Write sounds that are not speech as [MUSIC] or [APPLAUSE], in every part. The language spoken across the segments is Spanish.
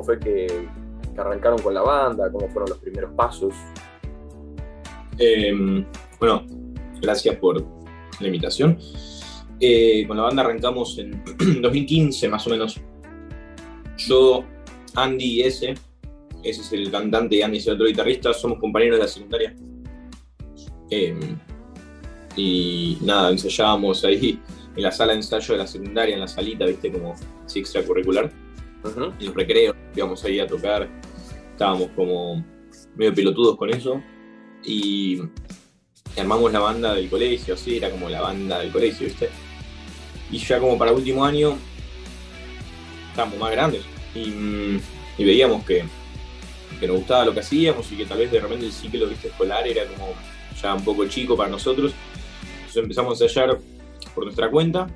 cómo fue que, arrancaron con la banda, cómo fueron los primeros pasos. Em, bueno, gracias por la invitación. Eh, con la banda arrancamos en [CLEARS THROAT] 2015 más o menos. Yo, Andy y ese, ese es el cantante y Andy es el otro guitarrista, somos compañeros de la secundaria. Em, y nada, ensayábamos ahí en la sala de ensayo de la secundaria, en la salita, viste, como así extracurricular. Los recreos, íbamos ahí a tocar, estábamos como medio pelotudos con eso. Y armamos la banda del colegio, así, era como la banda del colegio, viste. Y ya como para último año, estábamos más grandes y, veíamos que, que, nos gustaba lo que hacíamos y que tal vez de repente el ciclo ¿viste? escolar era como ya un poco chico para nosotros. Entonces empezamos a ensayar por nuestra cuenta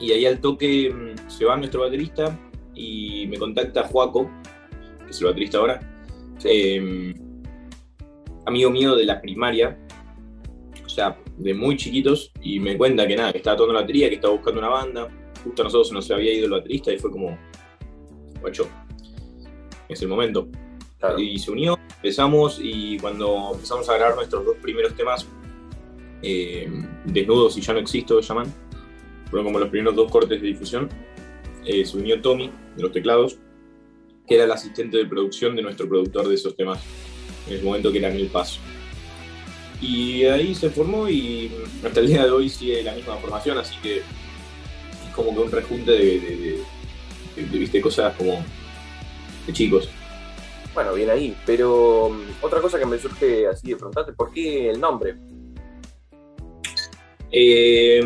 y ahí al toque mm, se va nuestro baterista y me contacta Juaco, que es el baterista ahora, em, amigo mío de la primaria, o sea, de muy chiquitos, y me cuenta que nada, que estaba tomando la batería, que estaba buscando una banda, justo a nosotros se nos había ido el baterista y fue como, guacho, es el momento. Y se unió, empezamos y cuando empezamos a grabar nuestros dos primeros temas, eh, Desnudos y Ya no existo, llaman, fueron como los primeros dos cortes de difusión, eh, se unió Tommy de los teclados, que era el asistente de producción de nuestro productor de esos temas, en el momento que era el Paso. Y ahí se formó y hasta el día de hoy sigue la misma formación, así que es como que un rejunte de, de, cosas como de chicos. Bueno, bien ahí, pero um, otra cosa que me surge así de preguntarte, ¿por qué el nombre? Eh,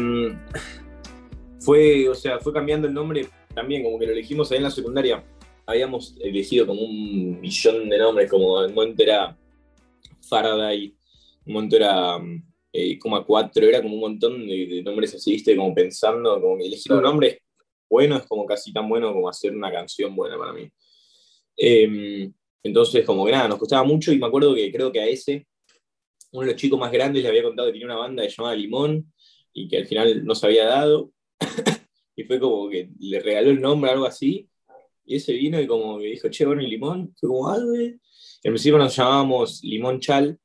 fue, o sea, fue cambiando el nombre también, como que lo elegimos ahí en la secundaria. Habíamos elegido como un millón de nombres, como el momento era Faraday, un momento era eh, como cuatro, era como un montón de, nombres así, viste, como pensando, como que elegir un nombre bueno es como casi tan bueno como hacer una canción buena para mí. Em, entonces, como que nada, nos costaba mucho y me acuerdo que creo que a ese, uno de los chicos más grandes le había contado que tenía una banda llamada Limón y que al final no se había dado. Y fue como que le regaló el nombre, algo así. Y ese vino y como que dijo, che, bueno, y limón. Fue como, algo. Ah, en principio nos llamábamos Limón Chal.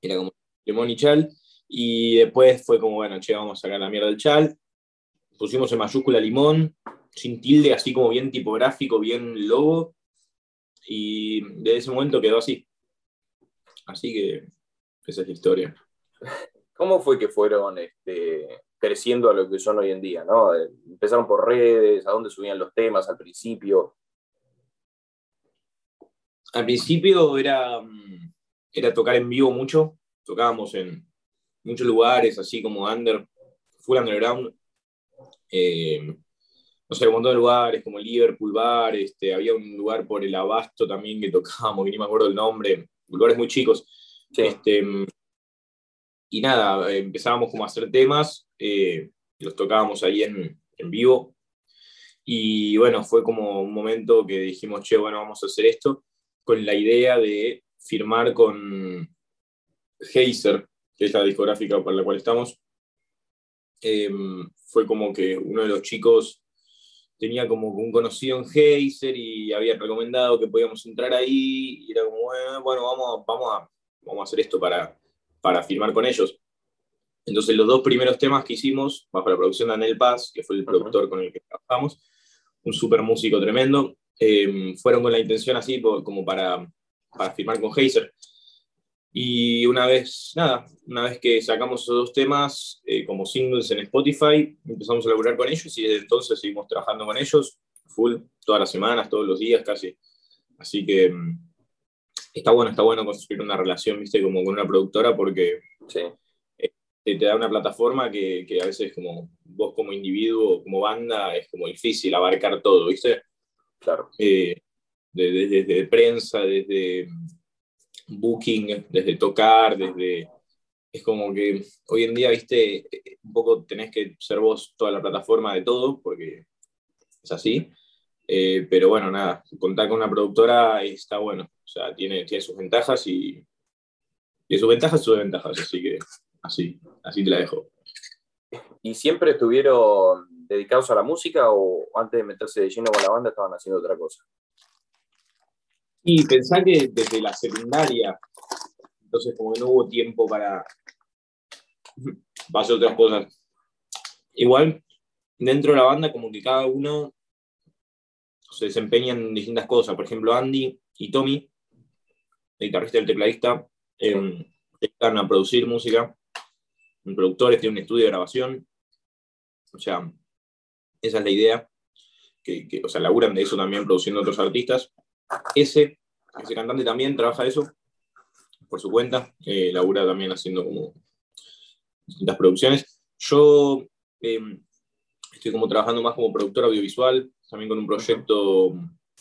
Era como Limón y Chal. Y después fue como, bueno, che, vamos a sacar la mierda del Chal. Pusimos en mayúscula Limón, sin tilde, así como bien tipográfico, bien logo. Y desde ese momento quedó así. Así que esa es la historia. [LAUGHS] ¿Cómo fue que fueron este, creciendo a lo que son hoy en día? ¿no? Empezaron por redes, a dónde subían los temas al principio. Al principio era, mm, era tocar en vivo mucho, tocábamos en muchos lugares, así como under, full underground. Eh, no sé, un montón de lugares como Liverpool Bar, este, había un lugar por el Abasto también que tocábamos, que ni me acuerdo el nombre, lugares muy chicos. Este, y nada, empezábamos como a hacer temas, eh, los tocábamos ahí en, en, vivo. Y bueno, fue como un momento que dijimos, che, bueno, vamos a hacer esto, con la idea de firmar con Heiser, que es la discográfica para la cual estamos. Em, fue como que uno de los chicos tenía como un conocido en Heiser y había recomendado que podíamos entrar ahí y era como, bueno, vamos, vamos, a, vamos a hacer esto para, para firmar con ellos. Entonces los dos primeros temas que hicimos, bajo la producción de Anel Paz, que fue el productor con el que trabajamos, un súper músico tremendo, em, fueron con la intención así como para, para firmar con Heiser. Y una vez, nada, una vez que sacamos esos dos temas eh, como singles en Spotify, empezamos a laburar con ellos y desde entonces seguimos trabajando con ellos, full, todas las semanas, todos los días casi. Así que em, está bueno, está bueno construir una relación, viste, como con una productora porque eh, te, da una plataforma que, a veces como vos como individuo, como banda, es como difícil abarcar todo, viste. Claro. Eh, desde, prensa, desde booking, desde tocar, desde... Es como que hoy en día, viste, un poco tenés que ser vos toda la plataforma de todo, porque es así. Eh, pero bueno, nada, contar con una productora está bueno. O sea, tiene, tiene sus ventajas y, y sus ventajas sus desventajas. Así que así, así te la dejo. ¿Y siempre estuvieron dedicados a la música o antes de meterse de lleno con la banda estaban haciendo otra cosa? Y pensá que desde la secundaria, entonces como que no hubo tiempo para, para hacer otras cosas. Igual, dentro de la banda, como que cada uno se desempeña en distintas cosas. Por ejemplo, Andy y Tommy, el guitarrista y el tecladista, eh, están a producir música, productores, tienen un estudio de grabación. O sea, esa es la idea. Que, que, o sea, laburan de eso también produciendo otros artistas. Ese, ese cantante también trabaja eso por su cuenta, eh, labura también haciendo como distintas producciones. Yo eh, estoy como trabajando más como productor audiovisual, también con un proyecto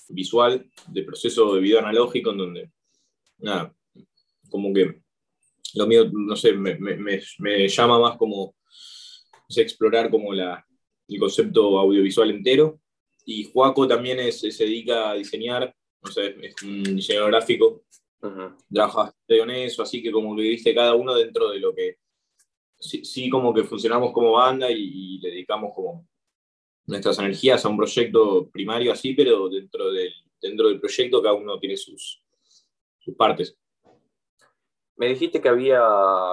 visual de proceso de video analógico, en donde, nada, como que lo mío, no sé, me, me, me llama más como explorar como la, el concepto audiovisual entero. Y Juaco también es, se dedica a diseñar, no sé, es un diseñador gráfico, uh trabaja en eso, así que como que viste cada uno dentro de lo que, sí, sí como que funcionamos como banda y, y, le dedicamos como nuestras energías a un proyecto primario así, pero dentro del, dentro del proyecto cada uno tiene sus, sus partes. Me dijiste que había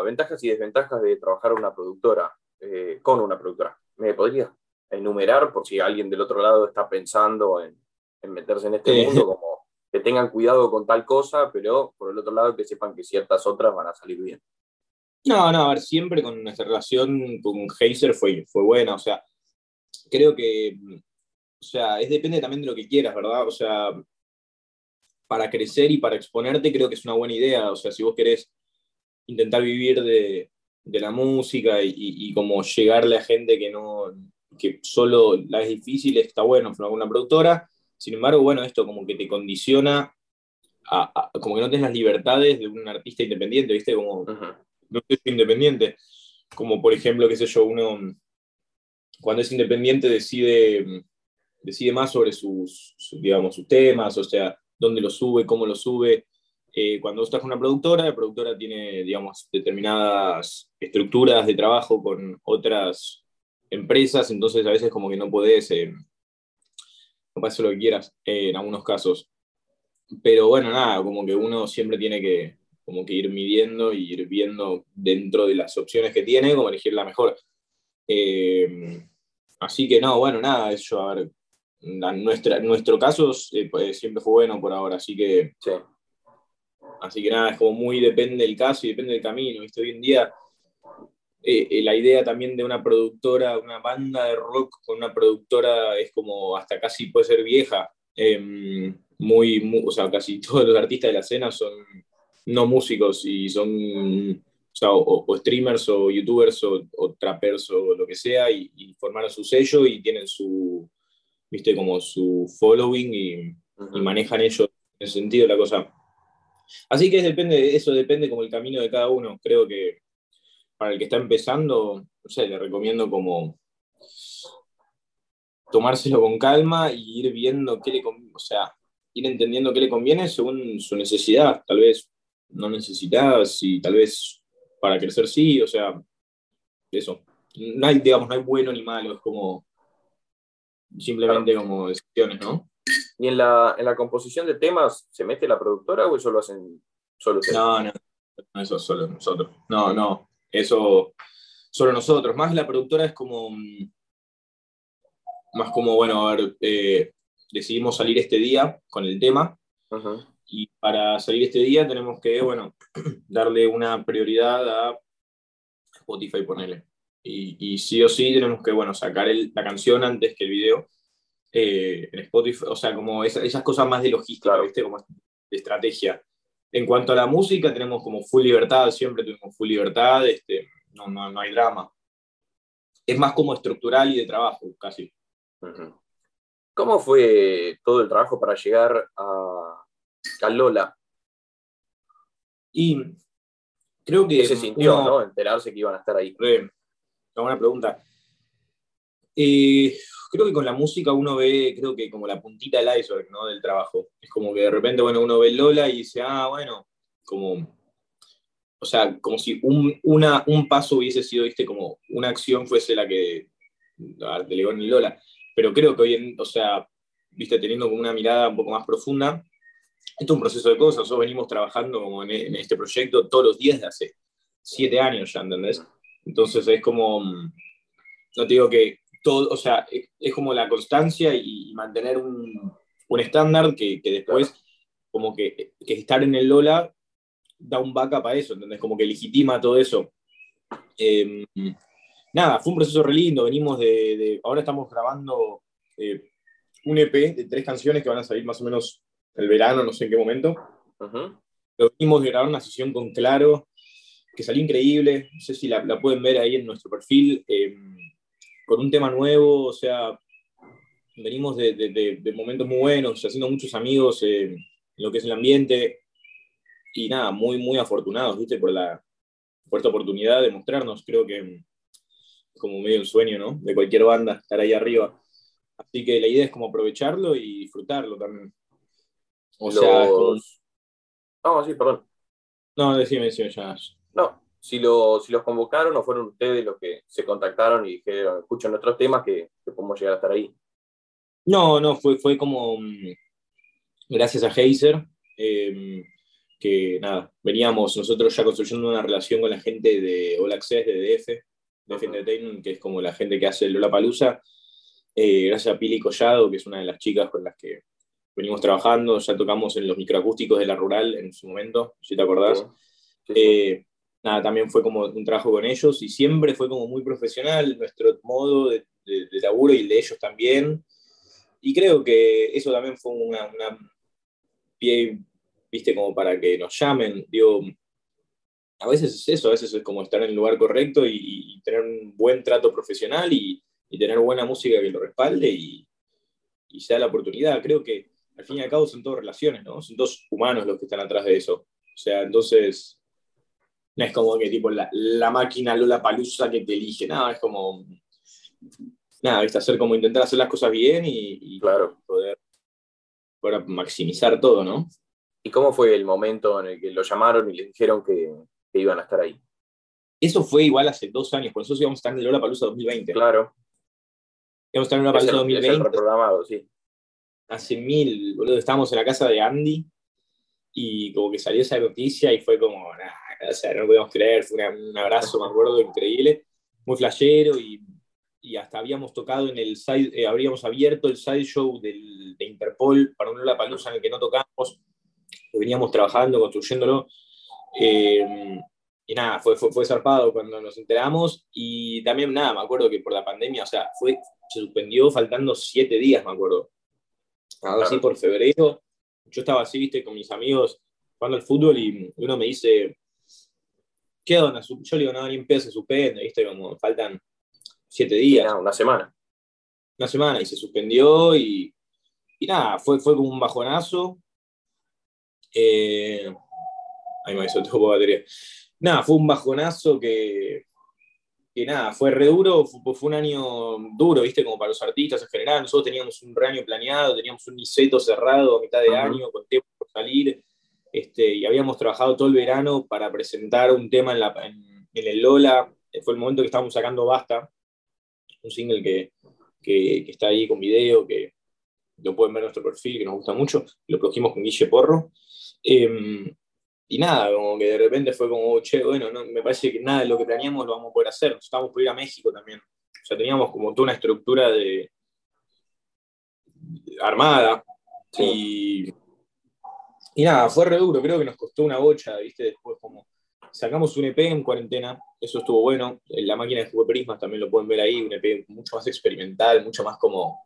ventajas y desventajas de trabajar una productora, eh, con una productora. ¿Me podrías enumerar por si alguien del otro lado está pensando en, en meterse en este mundo, como que tengan cuidado con tal cosa, pero por el otro lado que sepan que ciertas otras van a salir bien? No, no, a ver, siempre con nuestra relación con Heiser fue, fue buena, o sea, creo que, o sea, es depende también de lo que quieras, ¿verdad? O sea, para crecer y para exponerte creo que es una buena idea. O sea, si vos querés intentar vivir de, de la música y, y, y, como llegarle a gente que no que solo la es difícil, está bueno, con alguna productora. Sin embargo, bueno, esto como que te condiciona a, a, como que no tienes las libertades de un artista independiente, ¿viste? Como uh -huh. no soy independiente. Como por ejemplo, qué sé yo, uno cuando es independiente decide, decide más sobre sus, sus digamos, sus temas, o sea, dónde lo sube, cómo lo sube. Eh, cuando estás con una productora, la productora tiene, digamos, determinadas estructuras de trabajo con otras empresas, entonces a veces como que no podés, eh, no hacer lo que quieras eh, en algunos casos. Pero bueno, nada, como que uno siempre tiene que, como que ir midiendo y ir viendo dentro de las opciones que tiene, como elegir la mejor. Eh, así que no, bueno, nada, eso, a ver, nuestra, nuestro caso eh, pues, siempre fue bueno por ahora, así que, sí. así que nada, es como muy depende del caso y depende del camino, ¿viste? Hoy en día eh, la idea también de una productora, una banda de rock con una productora es como hasta casi puede ser vieja, eh, muy, muy, o sea, casi todos los artistas de la escena son no músicos y son o, sea, o, o, streamers o youtubers o, o, trappers o lo que sea, y, y, formaron su sello y tienen su, viste, como su following y, uh -huh. y manejan ellos en ese sentido la cosa. Así que depende, eso depende como el camino de cada uno. Creo que para el que está empezando, no sé, le recomiendo como tomárselo con calma y ir viendo qué le conviene, o sea, ir entendiendo qué le conviene según su necesidad. Tal vez no necesitas y tal vez para crecer sí, o sea, eso. No hay, digamos, no hay bueno ni malo, es como simplemente claro. como decisiones, ¿no? ¿Y en la, en la composición de temas se mete la productora o eso lo hacen solo ustedes? No, no, eso solo nosotros. No, no, eso solo nosotros. Más la productora es como, más como, bueno, a ver, eh, decidimos salir este día con el tema. Uh -huh. Y para salir este día tenemos que, bueno, [CLEARS THROAT] darle una prioridad a Spotify, ponerle. Y, y, sí o sí tenemos que, bueno, sacar el, la canción antes que el video eh, en Spotify. O sea, como esa, esas cosas más de logística, claro. ¿viste? Como de estrategia. En cuanto a la música, tenemos como full libertad, siempre tuvimos full libertad, este, no, no, no hay drama. Es más como estructural y de trabajo, casi. ¿Cómo fue todo el trabajo para llegar a, a Lola? Y creo que... ¿Qué se sintió, uno, no? Enterarse que iban a estar ahí. Una buena pregunta. Eh, creo que con la música uno ve, creo que como la puntita del iceberg, ¿no? Del trabajo. Es como que de repente, bueno, uno ve Lola y dice, ah, bueno, como... O sea, como si un, un paso hubiese sido, viste, como una acción fuese la que de León y Lola. Pero creo que hoy en, o sea, viste, teniendo como una mirada un poco más profunda, esto es un proceso de cosas. Nosotros venimos trabajando como en, este proyecto todos los días de hace siete años ya, ¿entendés? Entonces es como, no te digo que todo, o sea, es, como la constancia y, mantener un, un estándar que, que, después, como que, que, estar en el Lola da un backup a eso, ¿entendés? Como que legitima todo eso. Em, nada, fue un proceso re lindo, venimos de, ahora estamos grabando eh, un EP de tres canciones que van a salir más o menos el verano, no sé en qué momento. Lo venimos de grabar una sesión con Claro, que salió increíble, no sé si la, pueden ver ahí en nuestro perfil, em, con un tema nuevo, o sea, venimos de, de, momentos muy buenos, haciendo muchos amigos en lo que es el ambiente, y nada, muy, muy afortunados, ¿viste? Por, la, por esta oportunidad de mostrarnos, creo que es como medio un sueño, ¿no? De cualquier banda, estar ahí arriba. Así que la idea es como aprovecharlo y disfrutarlo también. O sea, No, sí, perdón. No, decime, decime ya. No, si, lo, si los convocaron o fueron ustedes los que se contactaron y dijeron, escuchan nuestros temas, que, podemos llegar a estar ahí. No, no, fue, fue como mm, gracias a Heiser, em, que nada, veníamos nosotros ya construyendo una relación con la gente de All Access, de DF, DF Entertainment, que es como la gente que hace Lola Palusa, eh, gracias a Pili Collado, que es una de las chicas con las que venimos trabajando, ya tocamos en los microacústicos de la rural en su momento, si te acordás. Eh, nada, también fue como un trabajo con ellos y siempre fue como muy profesional nuestro modo de, laburo y el de ellos también. Y creo que eso también fue una, pie, viste, como para que nos llamen. Digo, a veces es eso, a veces es como estar en el lugar correcto y, tener un buen trato profesional y, y, tener buena música que lo respalde y, y sea la oportunidad. Creo que al fin y al cabo son todas relaciones, ¿no? Son dos humanos los que están atrás de eso. O sea, entonces, no es como que tipo la, la máquina Lola Palusa que te elige, nada, es como, nada, ¿viste? hacer como intentar hacer las cosas bien y, claro. poder, poder, maximizar todo, ¿no? ¿Y cómo fue el momento en el que lo llamaron y le dijeron que, que iban a estar ahí? Eso fue igual hace dos años, por eso íbamos a estar en Lola Palusa 2020. Claro. Íbamos a estar en Lola Palusa 2020. reprogramado, sí hace mil, boludo, estábamos en la casa de Andy y como que salió esa noticia y fue como, o sea, no podíamos creer, fue un abrazo, me acuerdo, increíble, muy flashero y, y hasta habíamos tocado en el side, eh, habríamos abierto el side show del, de Interpol para un La Palusa en el que no tocamos, lo veníamos trabajando, construyéndolo. Eh, y nada, fue, fue, fue, zarpado cuando nos enteramos y también nada, me acuerdo que por la pandemia, o sea, fue, se suspendió faltando siete días, me acuerdo algo así por febrero. Yo estaba así, viste, con mis amigos jugando al fútbol y uno me dice, ¿qué onda? Yo le digo, no, ni un peso se suspende, viste, como faltan siete días. una semana. Una semana y se suspendió y, y nada, fue, fue como un bajonazo. Eh, ahí me hizo todo batería. Nada, fue un bajonazo que, que nada, fue re duro, fue, un año duro, viste, como para los artistas en general. Nosotros teníamos un re año planeado, teníamos un niceto cerrado a mitad de año, con tiempo por salir, este, y habíamos trabajado todo el verano para presentar un tema en, la, en, el Lola. Fue el momento que estábamos sacando Basta, un single que, que, está ahí con video, que lo pueden ver en nuestro perfil, que nos gusta mucho. Lo produjimos con Guille Porro. Em, y nada, como que de repente fue como, che, bueno, no, me parece que nada de lo que planeamos lo vamos a poder hacer. Nos estábamos por ir a México también. O sea, teníamos como toda una estructura de, armada. Y, y nada, fue re duro, creo que nos costó una bocha, ¿viste? Después como sacamos un EP en cuarentena, eso estuvo bueno. La máquina de juego Prismas también lo pueden ver ahí, un EP mucho más experimental, mucho más como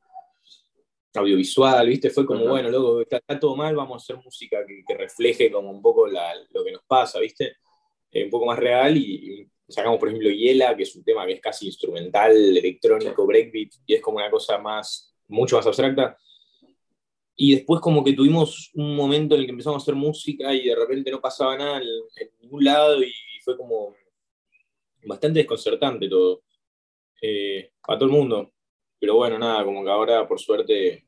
audiovisual, ¿viste? Fue como, bueno, luego está, todo mal, vamos a hacer música que, refleje como un poco lo que nos pasa, ¿viste? Eh, un poco más real y, sacamos, por ejemplo, Hiela, que es un tema que es casi instrumental, electrónico, breakbeat, y es como una cosa más, mucho más abstracta. Y después como que tuvimos un momento en el que empezamos a hacer música y de repente no pasaba nada en, ningún lado y fue como bastante desconcertante todo. Eh, para todo el mundo. Pero bueno, nada, como que ahora por suerte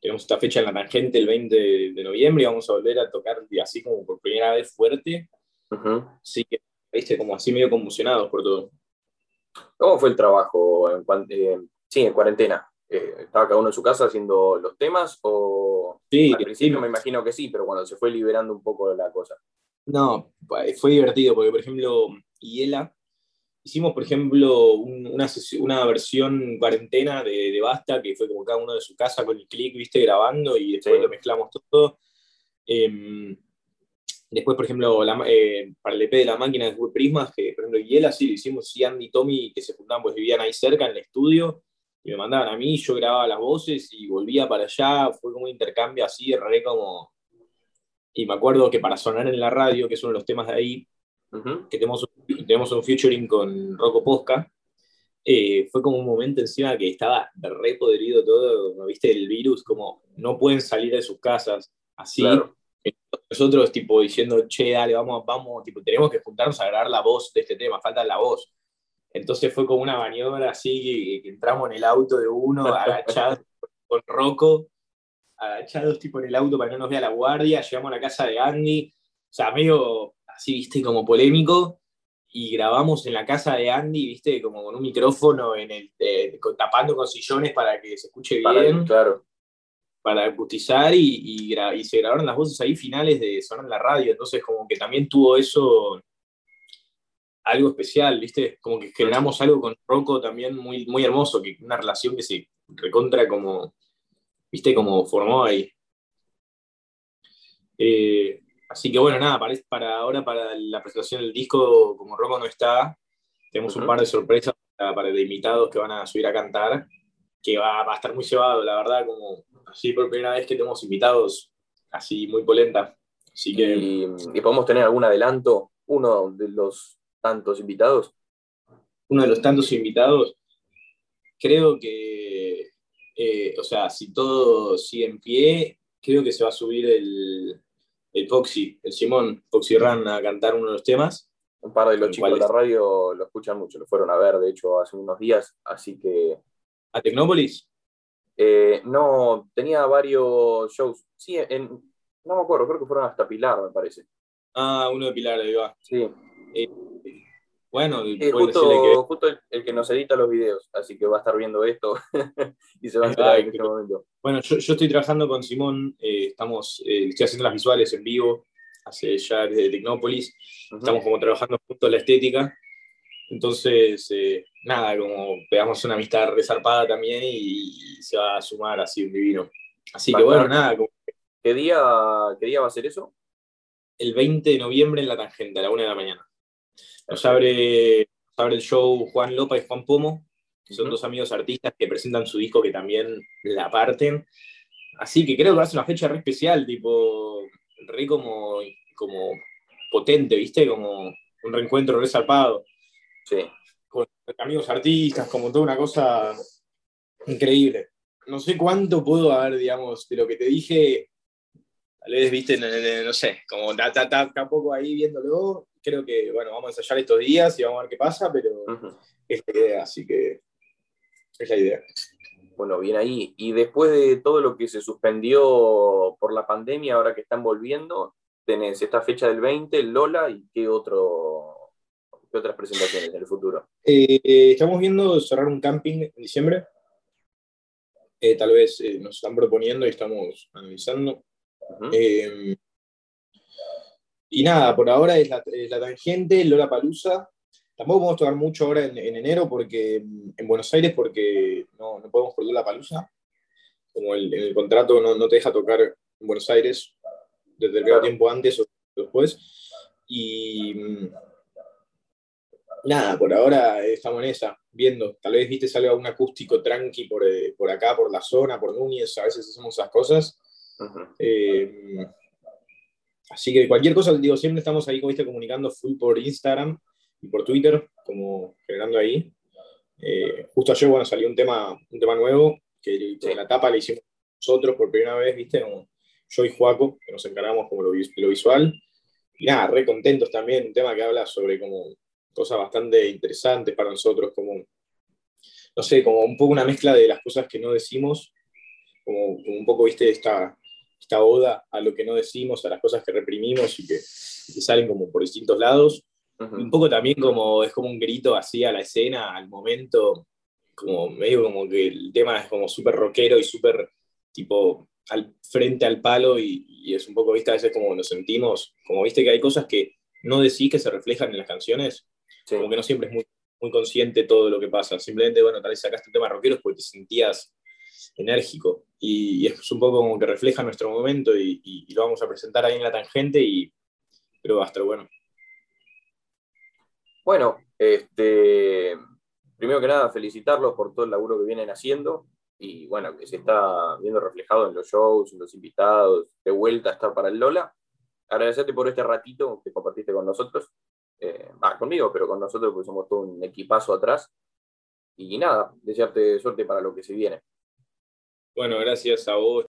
tenemos esta fecha en la tangente el 20 de, noviembre y vamos a volver a tocar así como por primera vez fuerte. Así que, viste, como así medio conmocionados por todo. ¿Cómo fue el trabajo en, eh, sí, en cuarentena? Eh, ¿Estaba cada uno en su casa haciendo los temas? O sí, al principio me imagino que sí, pero cuando se fue liberando un poco la cosa. No, fue divertido porque, por ejemplo, Hiela, hicimos, por ejemplo, una, una, versión cuarentena de, de, Basta, que fue como cada uno de su casa con el clic, viste, grabando y después lo mezclamos todo. Em, después, por ejemplo, eh, para el EP de la máquina de Prismas, que por ejemplo, Hiela sí lo hicimos, sí, Andy y Tommy, que se juntaban, pues vivían ahí cerca en el estudio, y me mandaban a mí, yo grababa las voces y volvía para allá, fue como un intercambio así, re como... Y me acuerdo que para sonar en la radio, que es uno de los temas de ahí, que tenemos, tenemos un featuring con Rocco Posca, eh, fue como un momento encima que estaba re podrido todo, viste, el virus, como no pueden salir de sus casas, así. Nosotros, tipo, diciendo, che, dale, vamos, vamos, tipo, tenemos que juntarnos a grabar la voz de este tema, falta la voz. Entonces fue como una maniobra así, que, entramos en el auto de uno, [LAUGHS] agachados con Rocco, agachados tipo en el auto para que no nos vea la guardia, llegamos a la casa de Andy, o sea, medio así, viste, como polémico, y grabamos en la casa de Andy, viste, como con un micrófono en el, eh, tapando con sillones para que se escuche bien. claro. Para acustizar y, y, se grabaron las voces ahí finales de Sonar en la radio, entonces como que también tuvo eso algo especial, ¿viste? Como que generamos algo con Rocco también muy, muy hermoso, que una relación que se recontra como, ¿viste? Como formó ahí. Eh, así que bueno, nada, para, para ahora, para la presentación del disco, como Rocco no está, tenemos un par de sorpresas para, de invitados que van a subir a cantar, que va, a estar muy llevado, la verdad, como así por primera vez que tenemos invitados así muy polenta. Así que... ¿Y podemos tener algún adelanto? Uno de los tantos invitados? Uno de los tantos invitados, creo que, eh, o sea, si todo sigue en pie, creo que se va a subir el, el Foxy, el Simón Foxy Run a cantar uno de los temas. Un par de los chicos de la radio lo escuchan mucho, lo fueron a ver, de hecho, hace unos días, así que... ¿A Tecnópolis? Eh, no, tenía varios shows. Sí, en, no me acuerdo, creo que fueron hasta Pilar, me parece. Ah, uno de Pilar, ahí va. Sí. Eh, bueno, justo, el, que nos edita los videos, así que va a estar viendo esto [LAUGHS] y se va a enterar en este momento. Bueno, yo, estoy trabajando con Simón, eh, estamos, eh, estoy haciendo las visuales en vivo, hace ya desde Tecnópolis, estamos como trabajando junto a la estética, entonces, nada, como pegamos una amistad resarpada también y, se va a sumar así un divino. Así que bueno, nada. ¿Qué, día, ¿Qué día va a ser eso? El 20 de noviembre en la tangente, a la una de la mañana. Nos abre, el show Juan Lopa y Juan Pomo, que son dos amigos artistas que presentan su disco que también la parten. Así que creo que va a ser una fecha re especial, tipo, re como, como potente, ¿viste? Como un reencuentro re zarpado. Sí. Con amigos artistas, como toda una cosa increíble. No sé cuánto puedo haber, digamos, de lo que te dije, tal vez, viste, no, sé, como está poco ahí viéndolo, creo que, bueno, vamos a ensayar estos días y vamos a ver qué pasa, pero es la idea, así que es la idea. Bueno, bien ahí. Y después de todo lo que se suspendió por la pandemia, ahora que están volviendo, tenés esta fecha del 20, Lola, y qué, otro, qué otras presentaciones en el futuro. Eh, estamos viendo cerrar un camping en diciembre. Eh, tal vez eh, nos están proponiendo y estamos analizando. Y nada, por ahora es la, tangente, Lola Palusa. Tampoco podemos tocar mucho ahora en, enero porque en Buenos Aires porque no, no podemos por Lola Palusa. Como el, el contrato no, no, te deja tocar en Buenos Aires desde el tiempo antes o después. Y nada, por ahora estamos en esa, viendo. Tal vez viste salga un acústico tranqui por, eh, por acá, por la zona, por Núñez, a veces hacemos esas cosas. Así que cualquier cosa, digo, siempre estamos ahí, como viste, comunicando full por Instagram y por Twitter, como generando ahí. Eh, justo ayer, bueno, salió un tema, un tema nuevo, que en la tapa le hicimos nosotros por primera vez, viste, como yo y Juaco, que nos encargamos como lo, lo visual. Y nada, re contentos también, un tema que habla sobre como cosas bastante interesantes para nosotros, como, no sé, como un poco una mezcla de las cosas que no decimos, como, como un poco, viste, esta esta oda a lo que no decimos, a las cosas que reprimimos y que, salen como por distintos lados. Un poco también como es como un grito así a la escena, al momento, como medio como que el tema es como súper rockero y súper tipo al frente al palo y, es un poco, viste, a veces como nos sentimos, como viste que hay cosas que no decís que se reflejan en las canciones, como que no siempre es muy, muy consciente todo lo que pasa, simplemente, bueno, tal vez sacaste un tema rockero porque te sentías enérgico y, es un poco como que refleja nuestro momento y, lo vamos a presentar ahí en la tangente y pero va a estar bueno. Bueno, este, primero que nada, felicitarlos por todo el laburo que vienen haciendo y bueno, que se está viendo reflejado en los shows, en los invitados, de vuelta a estar para el Lola. Agradecerte por este ratito que compartiste con nosotros, eh, conmigo, pero con nosotros, porque somos todo un equipazo atrás. Y nada, desearte suerte para lo que se viene. Bueno, gracias a vos.